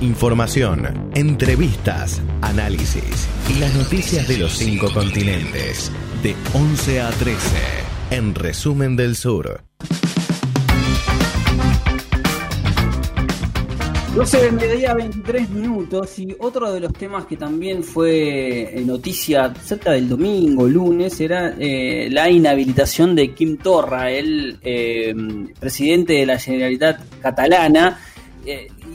Información, entrevistas, análisis y las noticias de los cinco continentes. De 11 a 13. En Resumen del Sur. 12 del mediodía, 23 minutos. Y otro de los temas que también fue eh, noticia cerca del domingo, lunes, era eh, la inhabilitación de Kim Torra, el eh, presidente de la Generalitat catalana,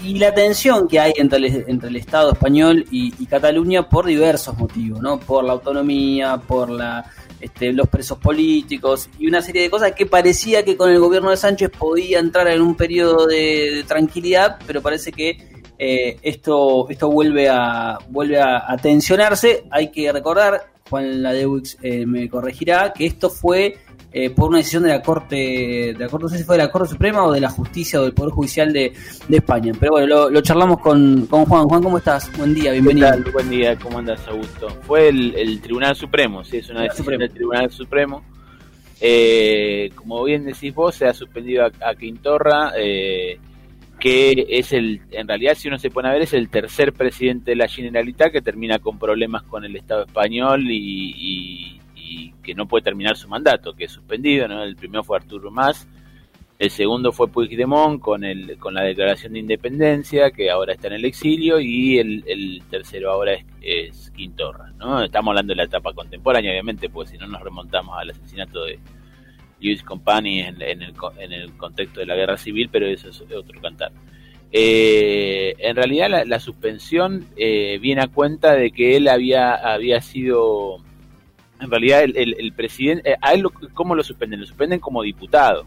y la tensión que hay entre el, entre el Estado español y, Cataluña por diversos motivos, ¿no? Por la autonomía, por la este, los presos políticos y una serie de cosas que parecía que con el gobierno de Sánchez podía entrar en un periodo de, tranquilidad, pero parece que eh, esto, esto vuelve a, vuelve a, tensionarse. Hay que recordar, Juan Ladewix eh, me corregirá, que esto fue eh, por una decisión de la Corte, de la Corte, no sé si fue de la Corte Suprema o de la Justicia o del Poder Judicial de, España. Pero bueno, lo, charlamos con, con, Juan. Juan, ¿cómo estás? Buen día, bienvenido. Buen día, ¿cómo andas, Augusto? Fue el, Tribunal Supremo, sí, es una decisión del Tribunal Supremo. Eh, como bien decís vos, se ha suspendido a, Quintorra, eh, que es el, en realidad, si uno se pone a ver, es el tercer presidente de la Generalitat que termina con problemas con el Estado español y que no puede terminar su mandato, que es suspendido, ¿no? El primero fue Arturo Más, el segundo fue Puigdemont con, el, con la declaración de independencia, que ahora está en el exilio, y el, tercero ahora es, Quintorra, ¿no? Estamos hablando de la etapa contemporánea, obviamente, porque si no nos remontamos al asesinato de Luis Company en, el, en el contexto de la guerra civil, pero eso es otro cantar. Eh, en realidad la, suspensión eh, viene a cuenta de que él había, había sido en realidad el, presidente, eh, a él ¿cómo lo suspenden? Lo suspenden como diputado.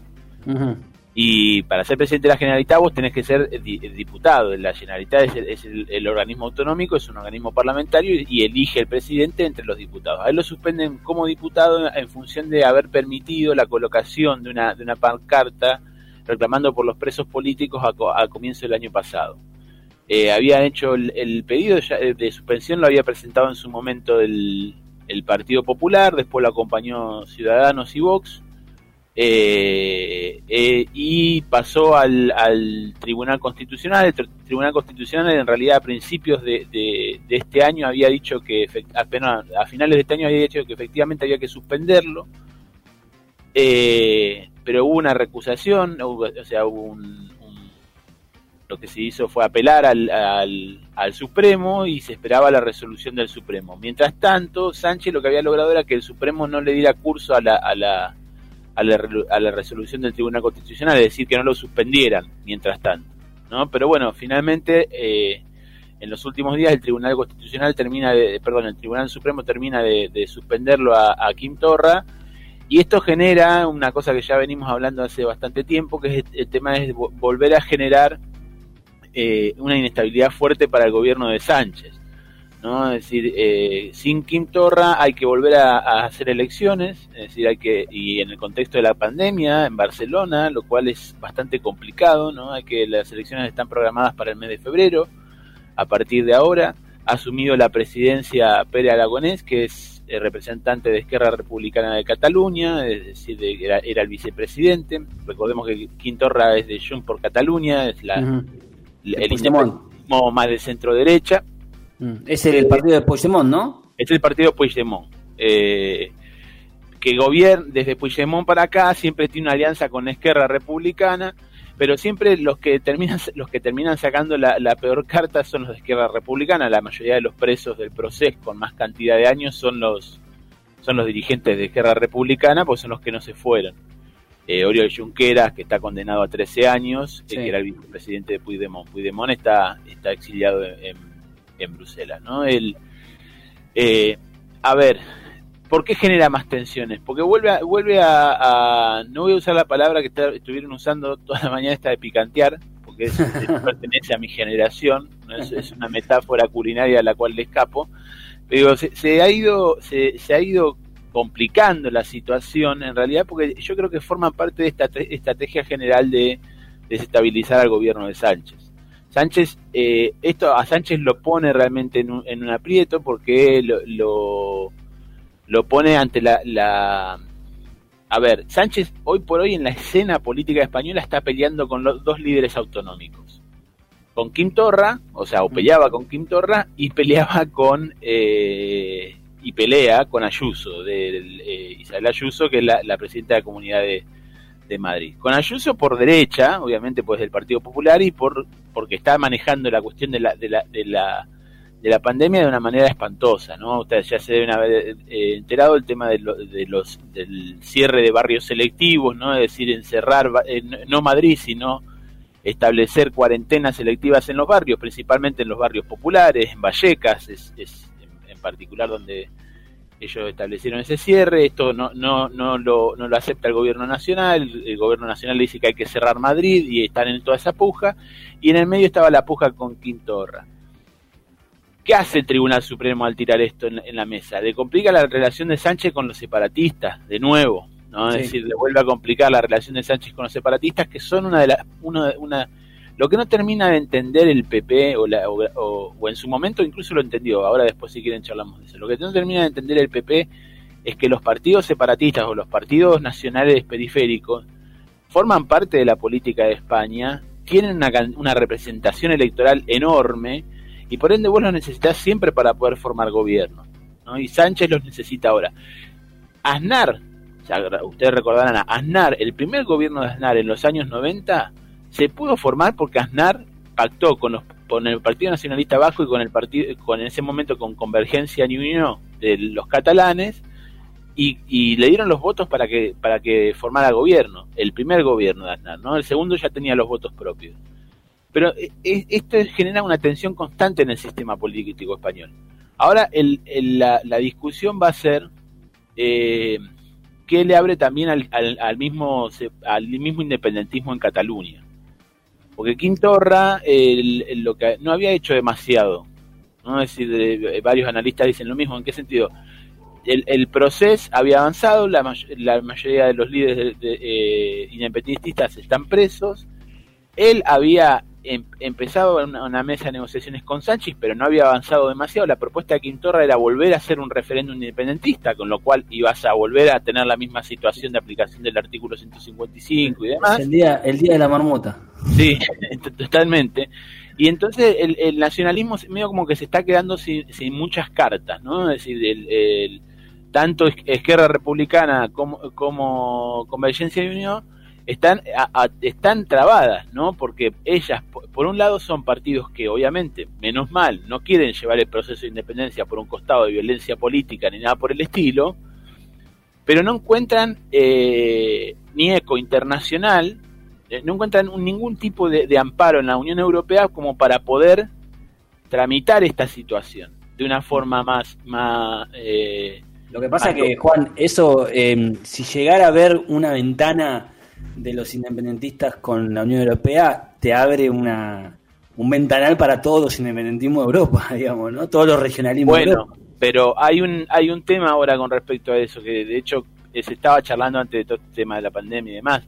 Y para ser presidente de la Generalitat vos tenés que ser diputado. La Generalitat es, el, organismo autonómico, es un organismo parlamentario y, elige el presidente entre los diputados. A él lo suspenden como diputado en función de haber permitido la colocación de una, de una pancarta reclamando por los presos políticos a, comienzo del año pasado. Eh, había hecho el, pedido de, de suspensión, lo había presentado en su momento el, el Partido Popular, después lo acompañó Ciudadanos y Vox, eh, eh, y pasó al, Tribunal Constitucional. El Tribunal Constitucional en realidad a principios de, este año había dicho que, apenas a finales de este año había dicho que efectivamente había que suspenderlo, eh, pero hubo una recusación, o sea, hubo un, lo que se hizo fue apelar al, al, Supremo y se esperaba la resolución del Supremo. Mientras tanto, Sánchez lo que había logrado era que el Supremo no le diera curso a la, a la, a la, resolución del Tribunal Constitucional, es decir, que no lo suspendieran mientras tanto. ¿no? Pero bueno, finalmente, eh, en los últimos días el Tribunal Constitucional termina de, perdón, el Tribunal Supremo termina de, suspenderlo a, a Kim Torra, y esto genera una cosa que ya venimos hablando hace bastante tiempo, que es el tema es volver a generar eh, una inestabilidad fuerte para el gobierno de Sánchez. ¿No? Es decir, eh, sin Kim Torra hay que volver a, hacer elecciones, es decir, hay que, y en el contexto de la pandemia en Barcelona, lo cual es bastante complicado, ¿no? Hay que las elecciones están programadas para el mes de febrero. A partir de ahora ha asumido la presidencia Pere Aragonés, que es el representante de Esquerra Republicana de Cataluña, es decir, era, el vicepresidente. Recordemos que Kim Torra es de Junts por Cataluña, es la, el independentismo más de centro derecha. Mm. Es el, partido de Puigdemont, ¿no? Es el partido Puigdemont. Eh, que gobierna desde Puigdemont para acá, siempre tiene una alianza con Esquerra Republicana, pero siempre los que terminan los que terminan sacando la, peor carta son los de Esquerra Republicana. La mayoría de los presos del proceso con más cantidad de años son los son los dirigentes de Esquerra Republicana, pues son los que no se fueron eh, Oriol Junqueras, que está condenado a 13 años, eh, que era el vicepresidente de Puigdemont. Puigdemont está, está exiliado en, Bruselas, ¿no? El, eh, a ver, ¿por qué genera más tensiones? Porque vuelve a, vuelve a, no voy a usar la palabra que estuvieron usando toda la mañana esta de picantear, porque es, pertenece a mi generación, es, una metáfora culinaria a la cual le escapo, pero se, se ha ido, se, se ha ido complicando la situación en realidad porque yo creo que forman parte de esta estrategia general de desestabilizar al gobierno de Sánchez. Sánchez, eh, esto a Sánchez lo pone realmente en un, aprieto porque lo, lo, pone ante la, la... A ver, Sánchez hoy por hoy en la escena política española está peleando con los dos líderes autonómicos, con Kim Torra, o sea, o peleaba con Kim Torra y peleaba con eh, y pelea con Ayuso, de, eh, Isabel Ayuso, que es la, presidenta de la Comunidad de, Madrid. Con Ayuso por derecha, obviamente pues del Partido Popular y por porque está manejando la cuestión de la, de la, de la, de la pandemia de una manera espantosa, ¿no? Ustedes ya se deben haber eh, enterado el tema de, de, los del cierre de barrios selectivos, ¿no? Es decir, encerrar no Madrid, sino establecer cuarentenas selectivas en los barrios, principalmente en los barrios populares, en Vallecas, es, es en particular donde ellos establecieron ese cierre, esto no, no, no, lo, no lo acepta el gobierno nacional, el gobierno nacional le dice que hay que cerrar Madrid y están en toda esa puja, y en el medio estaba la puja con Quintorra. ¿Qué hace el Tribunal Supremo al tirar esto en, la mesa? Le complica la relación de Sánchez con los separatistas, de nuevo, ¿no? Es decir, le vuelve a complicar la relación de Sánchez con los separatistas, que son una de las, una, una, lo que no termina de entender el PP, o, o, en su momento incluso lo entendió, ahora después si quieren charlamos de eso, lo que no termina de entender el PP es que los partidos separatistas o los partidos nacionales periféricos forman parte de la política de España, tienen una, una representación electoral enorme y por ende vos los necesitas siempre para poder formar gobierno. ¿no? Y Sánchez los necesita ahora. Aznar, ustedes recordarán a Aznar, el primer gobierno de Aznar en los años 90 se pudo formar porque Aznar pactó con, los, con el Partido Nacionalista Vasco y con el partido, con en ese momento con Convergencia y Unión de los catalanes y, le dieron los votos para que para que formara gobierno, el primer gobierno de Aznar, ¿no? El segundo ya tenía los votos propios. Pero e, e, esto genera una tensión constante en el sistema político español. Ahora el, la, discusión va a ser eh, qué le abre también al, al, mismo al mismo independentismo en Cataluña porque Quintorra lo que no había hecho demasiado. ¿no? Es decir, varios analistas dicen lo mismo. ¿En qué sentido? El, proceso había avanzado, la, mayoría de los líderes eh, independentistas están presos. Él había em, empezado una, una, mesa de negociaciones con Sánchez, pero no había avanzado demasiado. La propuesta de Quintorra era volver a hacer un referéndum independentista, con lo cual ibas a volver a tener la misma situación de aplicación del artículo 155 y demás. El día, el día de la marmota. Sí, totalmente. Y entonces el, nacionalismo medio como que se está quedando sin, muchas cartas, ¿no? Es decir, el, tanto Esquerra Republicana como, como Convergencia y Unión están, están trabadas, ¿no? Porque ellas, por, un lado, son partidos que obviamente, menos mal, no quieren llevar el proceso de independencia por un costado de violencia política ni nada por el estilo, pero no encuentran eh, ni eco internacional, eh, no encuentran ningún tipo de, amparo en la Unión Europea como para poder tramitar esta situación de una forma más... más eh, lo que pasa que, Juan, eso, si llegara a haber una ventana de los independentistas con la Unión Europea te abre una, un ventanal para todos los independentismos de Europa, digamos, ¿no? Todos los regionalismos. Bueno, pero hay un, hay un tema ahora con respecto a eso, que de hecho se estaba charlando antes de todo este tema de la pandemia y demás,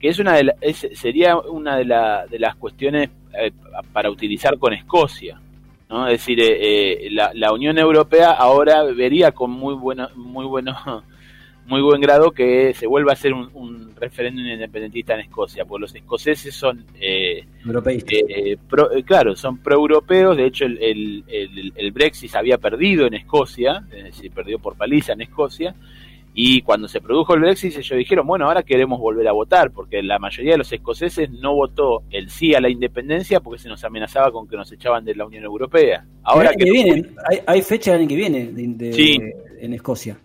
que es una de sería una de, de las cuestiones eh, para utilizar con Escocia. ¿no? Es decir, eh, eh, la, la, Unión Europea ahora vería con muy bueno, muy bueno muy buen grado que se vuelva a hacer un, referéndum independentista en Escocia, porque los escoceses son eh, eh, eh claro, son pro-europeos, de hecho el, el, Brexit había perdido en Escocia, es decir, perdió por paliza en Escocia, y cuando se produjo el Brexit ellos dijeron, bueno, ahora queremos volver a votar, porque la mayoría de los escoceses no votó el sí a la independencia porque se nos amenazaba con que nos echaban de la Unión Europea. Ahora que, viene, hay, fecha el año que viene en Escocia.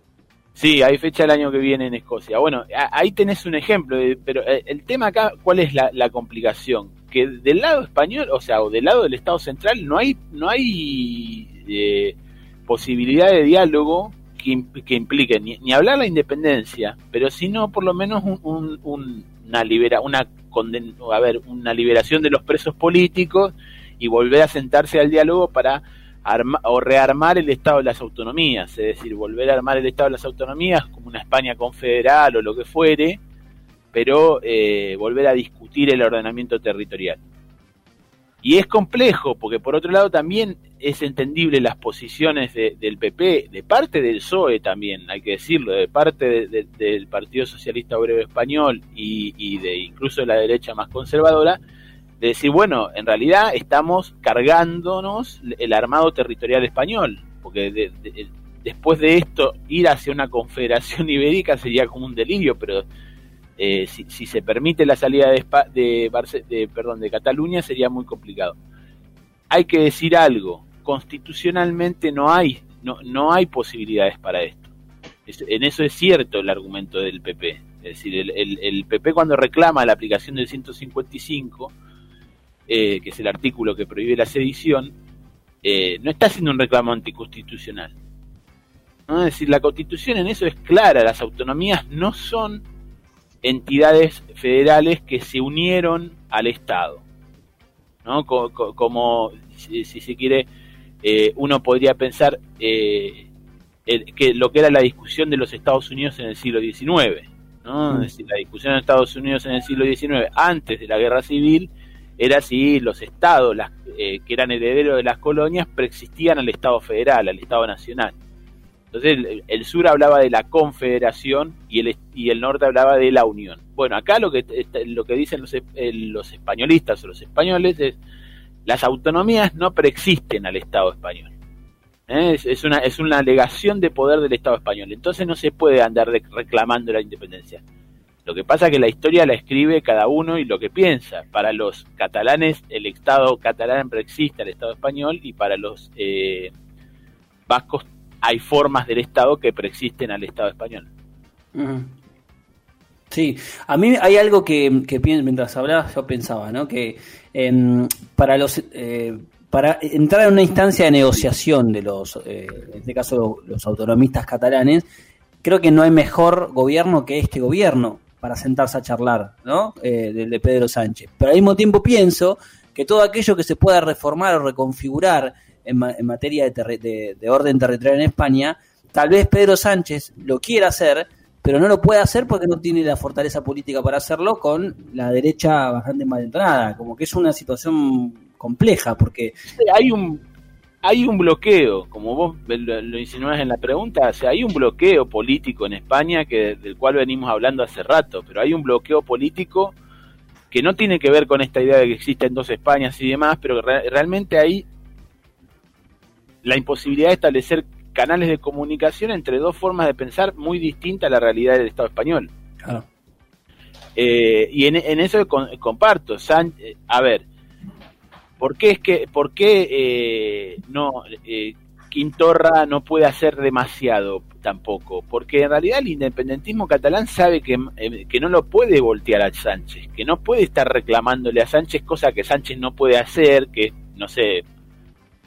Sí, hay fecha el año que viene en Escocia. Bueno, ahí tenés un ejemplo, pero eh, el tema acá, ¿cuál es la, complicación? Que del lado español, o sea, o del lado del Estado central, no hay, no hay eh, posibilidad de diálogo que, que implique ni, hablar la independencia, pero sino por lo menos una libera, una a ver, una liberación de los presos políticos y volver a sentarse al diálogo para o rearmar el Estado de las autonomías, es decir, volver a armar el Estado de las autonomías como una España confederal o lo que fuere, pero eh, volver a discutir el ordenamiento territorial. Y es complejo, porque por otro lado también es entendible las posiciones del PP, de parte del PSOE también, hay que decirlo, de parte del Partido Socialista Obrero Español y, y de incluso de la derecha más conservadora, de decir, bueno, en realidad estamos cargándonos el armado territorial español, porque después de esto ir hacia una confederación ibérica sería como un delirio, pero eh, si, se permite la salida de, de, perdón, de Cataluña sería muy complicado. Hay que decir algo, constitucionalmente no hay, no, no hay posibilidades para esto. en eso es cierto el argumento del PP. Es decir, el, el, PP cuando reclama la aplicación del 155, eh, que es el artículo que prohíbe la sedición, eh, no está haciendo un reclamo anticonstitucional. Es decir, la constitución en eso es clara, las autonomías no son entidades federales que se unieron al Estado. ¿no? Como, si, se quiere, eh, uno podría pensar eh, que lo que era la discusión de los Estados Unidos en el siglo XIX. ¿no? Mm. Es decir, la discusión de Estados Unidos en el siglo XIX, antes de la guerra civil, era si los estados las, eh, que eran herederos de las colonias preexistían al Estado federal, al Estado nacional. Entonces el, sur hablaba de la confederación y el, y el norte hablaba de la unión. Bueno, acá lo que, lo que dicen los, los españolistas o los españoles es las autonomías no preexisten al Estado español. ¿Eh? Es, una, es una alegación de poder del Estado español. Entonces no se puede andar reclamando la independencia. Lo que pasa es que la historia la escribe cada uno y lo que piensa. Para los catalanes, el Estado catalán preexiste al Estado español y para los eh, vascos hay formas del Estado que preexisten al Estado español. Sí, a mí hay algo que, que mientras hablabas yo pensaba, ¿no? Que em, para los eh, para entrar en una instancia de negociación de los, eh, en este caso los autonomistas catalanes, creo que no hay mejor gobierno que este gobierno para sentarse a charlar, ¿no? Eh, del de Pedro Sánchez. Pero al mismo tiempo pienso que todo aquello que se pueda reformar o reconfigurar en, materia de, orden territorial en España, tal vez Pedro Sánchez lo quiera hacer, pero no lo puede hacer porque no tiene la fortaleza política para hacerlo con la derecha bastante malentonada. Como que es una situación compleja porque... Hay un, hay un bloqueo, como vos lo, lo en la pregunta, o sea, hay un bloqueo político en España que del cual venimos hablando hace rato, pero hay un bloqueo político que no tiene que ver con esta idea de que existen dos Españas y demás, pero realmente hay la imposibilidad de establecer canales de comunicación entre dos formas de pensar muy distintas a la realidad del Estado español. Eh, y en, eso comparto. Eh, a ver, ¿por qué es que, por qué eh, no Quintorra no puede hacer demasiado tampoco? Porque en realidad el independentismo catalán sabe que, que no lo puede voltear a Sánchez, que no puede estar reclamándole a Sánchez cosa que Sánchez no puede hacer, que no sé,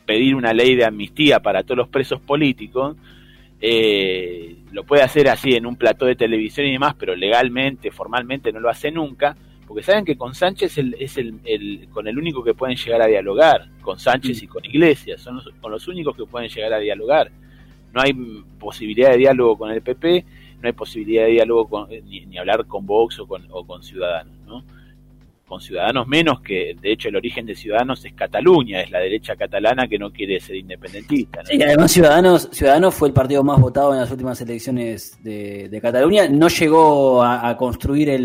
pedir una ley de amnistía para todos los presos políticos, eh, lo puede hacer así en un plató de televisión y demás, pero legalmente, formalmente no lo hace nunca, porque saben que con Sánchez es el, con el único que pueden llegar a dialogar, con Sánchez y con Iglesias, son los, con los únicos que pueden llegar a dialogar. No hay posibilidad de diálogo con el PP, no hay posibilidad de diálogo ni, ni, hablar con Vox o con, o con Ciudadanos, ¿no? Con Ciudadanos menos, que de hecho el origen de Ciudadanos es Cataluña, es la derecha catalana que no quiere ser independentista. Sí, además Ciudadanos, Ciudadanos fue el partido más votado en las últimas elecciones de, Cataluña, no llegó a, construir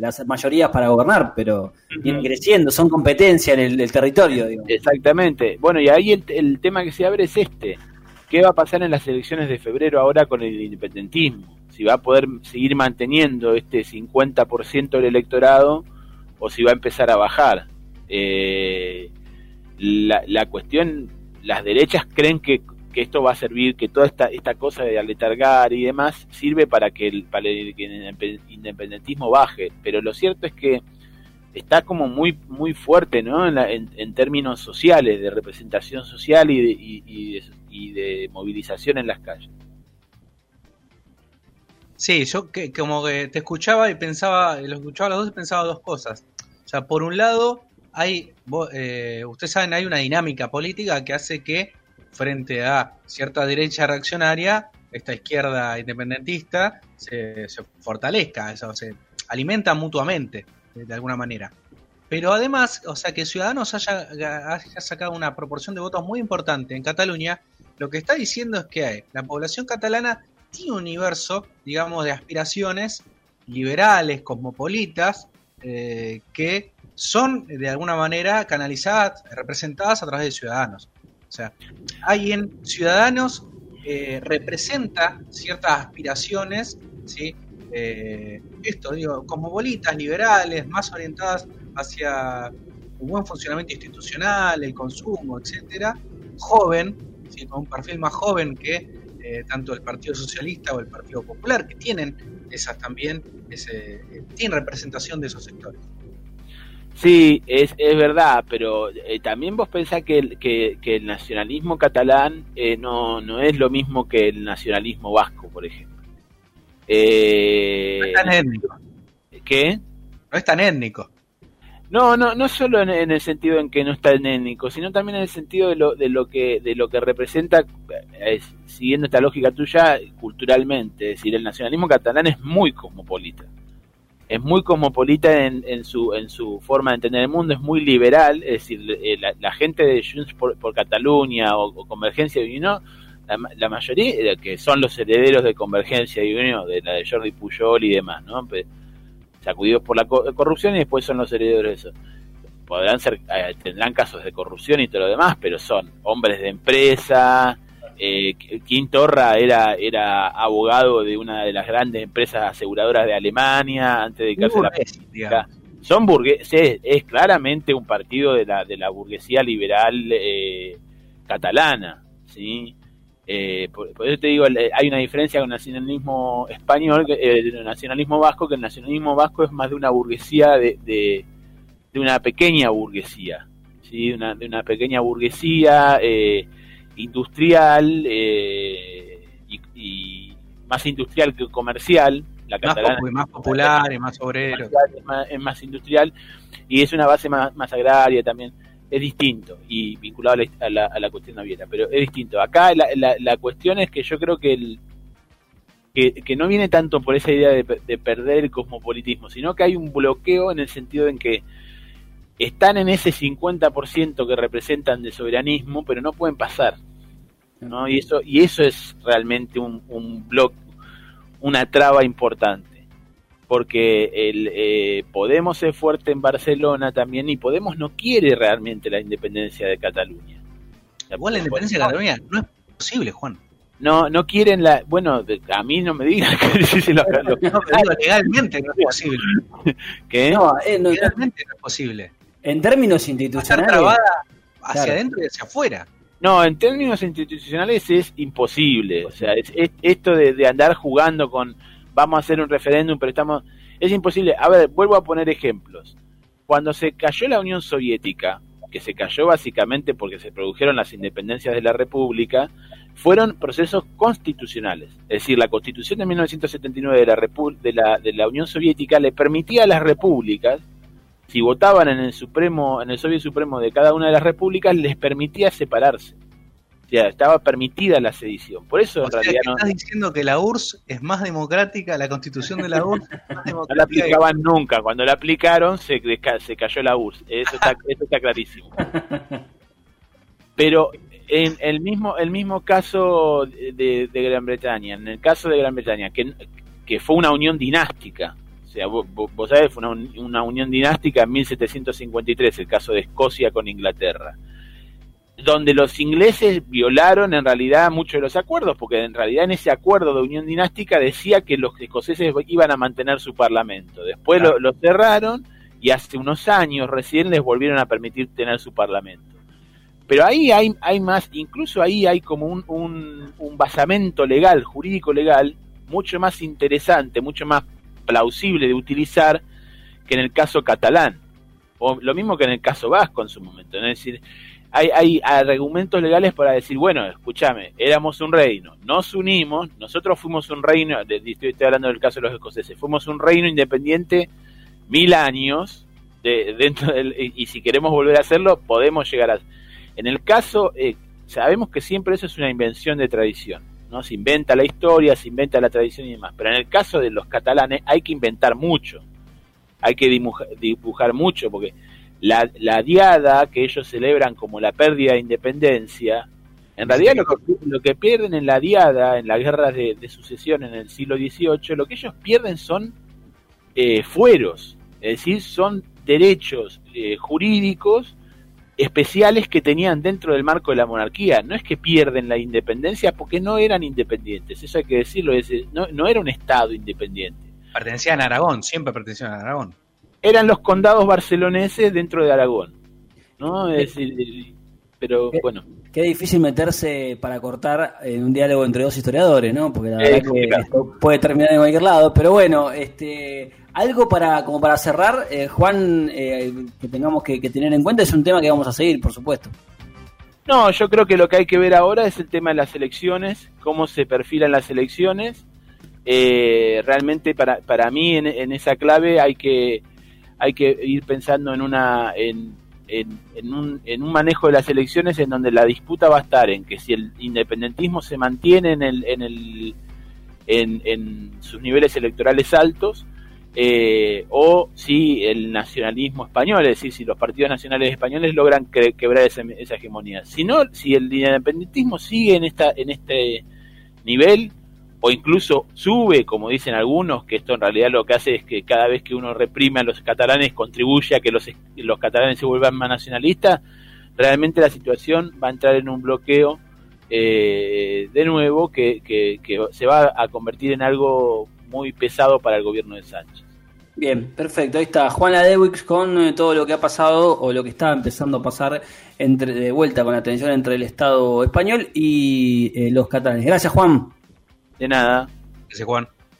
las mayorías para gobernar, pero vienen creciendo, son competencia en el, territorio. Exactamente, bueno, y ahí el, tema que se abre es este, ¿qué va a pasar en las elecciones de febrero ahora con el independentismo? Si va a poder seguir manteniendo este 50% del electorado o si va a empezar a bajar. Eh, la, cuestión, las derechas creen que, esto va a servir, que toda esta, esta cosa de aletargar y demás sirve para que, el, para el, independentismo baje, pero lo cierto es que está como muy muy fuerte ¿no? en, en, términos sociales, de representación social y de, y, y de movilización en las calles. Sí, yo que, como que te escuchaba y pensaba, lo escuchaba a los dos y pensaba dos cosas. O sea, por un lado, hay, eh, ustedes saben, hay una dinámica política que hace que frente a cierta derecha reaccionaria, esta izquierda independentista se, fortalezca, eso, se alimenta mutuamente, de, alguna manera. Pero además, o sea, que Ciudadanos haya, haya, sacado una proporción de votos muy importante en Cataluña, lo que está diciendo es que la población catalana universo, digamos, de aspiraciones liberales, cosmopolitas, eh, que son de alguna manera canalizadas, representadas a través de ciudadanos. O sea, hay en ciudadanos eh, representa ciertas aspiraciones, ¿sí? Eh, esto digo, como bolitas liberales, más orientadas hacia un buen funcionamiento institucional, el consumo, etcétera, joven, con un perfil más joven que eh, tanto el Partido Socialista o el Partido Popular, que tienen esas también, ese, tienen representación de esos sectores. Sí, es, es verdad, pero eh, también vos pensás que el, que, el nacionalismo catalán eh, no, no es lo mismo que el nacionalismo vasco, por ejemplo. Eh, no es tan étnico. ¿Qué? No es tan étnico. No, no, no solo en, el sentido en que no está étnico, sino también en el sentido de lo, de lo que de lo que representa, siguiendo esta lógica tuya, culturalmente. Es decir, el nacionalismo catalán es muy cosmopolita es muy cosmopolita en, en, su, en su forma de entender el mundo, es muy liberal, es decir, eh, la, gente de Junts por, Cataluña o, Convergencia de Unión, la, mayoría eh, que son los herederos de Convergencia de Unión, de la de Jordi Pujol y demás, ¿no? Sacudidos por la corrupción y después son los herederos de eso. Podrán ser, eh, tendrán casos de corrupción y todo lo demás, pero son hombres de empresa, eh, Quintorra era, era abogado de una de las grandes empresas aseguradoras de Alemania antes de dedicarse a la política. Son burgueses, es, claramente un partido de la, de la burguesía liberal eh, catalana, ¿sí? Eh, por, eso te digo, hay una diferencia con el nacionalismo español, eh, el nacionalismo vasco, que el nacionalismo vasco es más de una burguesía, de, de, una pequeña burguesía, ¿sí? Una, de una pequeña burguesía eh, industrial eh, y, más industrial que comercial. La catalana más, más popular y más obrero. Es más, industrial y es una base más, más agraria también. Es distinto y vinculado a la, a la, cuestión naviera, pero es distinto. Acá la, la, cuestión es que yo creo que el, que, no viene tanto por esa idea de, de, perder el cosmopolitismo, sino que hay un bloqueo en el sentido en que están en ese 50% que representan de soberanismo, pero no pueden pasar. ¿no? Y, eso, y eso es realmente un, un una traba importante. Porque el, eh, Podemos es fuerte en Barcelona también y Podemos no quiere realmente la independencia de Cataluña. Igual la independencia de Cataluña no es posible, Juan. No, no quieren la. Bueno, a mí no me digan que lo, legalmente no es posible. ¿Qué? No, eh, legalmente no es posible. En términos institucionales. hacia adentro y hacia afuera. No, en términos institucionales es imposible. O sea, es, esto de, andar jugando con vamos a hacer un referéndum, pero estamos. Es imposible. A ver, vuelvo a poner ejemplos. Cuando se cayó la Unión Soviética, que se cayó básicamente porque se produjeron las independencias de la República, fueron procesos constitucionales. Es decir, la Constitución de 1979 de la, de la, de la Unión Soviética le permitía a las repúblicas si votaban en el Supremo, en el Soviet Supremo de cada una de las repúblicas, les permitía separarse. O sea, estaba permitida la sedición. Por eso en realidad no. Estás diciendo que la URSS es más democrática, la constitución de la URSS No la aplicaban nunca. Cuando la aplicaron, se, se cayó la URSS. Eso está, eso está clarísimo. Pero en el mismo, el mismo caso de, de Gran Bretaña, en el caso de Gran Bretaña, que, que fue una unión dinástica, sea, vos, sabés, fue una, unión dinástica en 1753, el caso de Escocia con Inglaterra, donde los ingleses violaron en realidad muchos de los acuerdos, porque en realidad en ese acuerdo de unión dinástica decía que los escoceses iban a mantener su parlamento. Después lo, cerraron y hace unos años recién les volvieron a permitir tener su parlamento. Pero ahí hay, hay más, incluso ahí hay como un, un, un basamento legal, jurídico legal, mucho más interesante, mucho más plausible de utilizar que en el caso catalán, o lo mismo que en el caso vasco en su momento. Es decir, hay, hay argumentos legales para decir, bueno, escúchame, éramos un reino, nos unimos, nosotros fuimos un reino, estoy, hablando del caso de los escoceses, fuimos un reino independiente mil años, de, dentro del, y, si queremos volver a hacerlo, podemos llegar a... En el caso, eh, sabemos que siempre eso es una invención de tradición ¿no? Se inventa la historia, se inventa la tradición y demás. Pero en el caso de los catalanes hay que inventar mucho, hay que dibujar, mucho, porque la, la, diada que ellos celebran como la pérdida de independencia, en realidad lo que, pierden en la diada, en la guerra de, sucesión en el siglo XVIII, lo que ellos pierden son eh, fueros, es decir, son derechos eh, jurídicos especiales que tenían dentro del marco de la monarquía. No es que pierden la independencia porque no eran independientes, eso hay que decirlo, no, no era un Estado independiente. Pertenecían a Aragón, siempre pertenecían a Aragón. Eran los condados barceloneses dentro de Aragón. ¿no? Es decir, pero bueno. Qué difícil meterse para cortar en un diálogo entre dos historiadores, ¿no? Porque la verdad que esto puede terminar en cualquier lado. Pero bueno, este, algo para como para cerrar, eh, Juan, eh, que tengamos que, tener en cuenta es un tema que vamos a seguir, por supuesto. No, yo creo que lo que hay que ver ahora es el tema de las elecciones, cómo se perfilan las elecciones. Eh, realmente para, para mí en, en, esa clave hay que hay que ir pensando en una en, en, un, en un manejo de las elecciones en donde la disputa va a estar en que si el independentismo se mantiene en, el, en, el, en, sus niveles electorales altos, eh, o si el nacionalismo español, es decir, si los partidos nacionales españoles logran quebrar esa, esa hegemonía. Si no, si el independentismo sigue en, esta, en este nivel, o incluso sube, como dicen algunos, que esto en realidad lo que hace es que cada vez que uno reprime a los catalanes contribuye a que los, los catalanes se vuelvan más nacionalistas, realmente la situación va a entrar en un bloqueo eh, de nuevo que, que, se va a convertir en algo muy pesado para el gobierno de Sánchez. Bien, perfecto. Ahí está Juana Dewix con eh, todo lo que ha pasado o lo que está empezando a pasar entre, de vuelta con la tensión entre el Estado español y eh, los catalanes. Gracias, Juan. De nada. Gracias, Juan.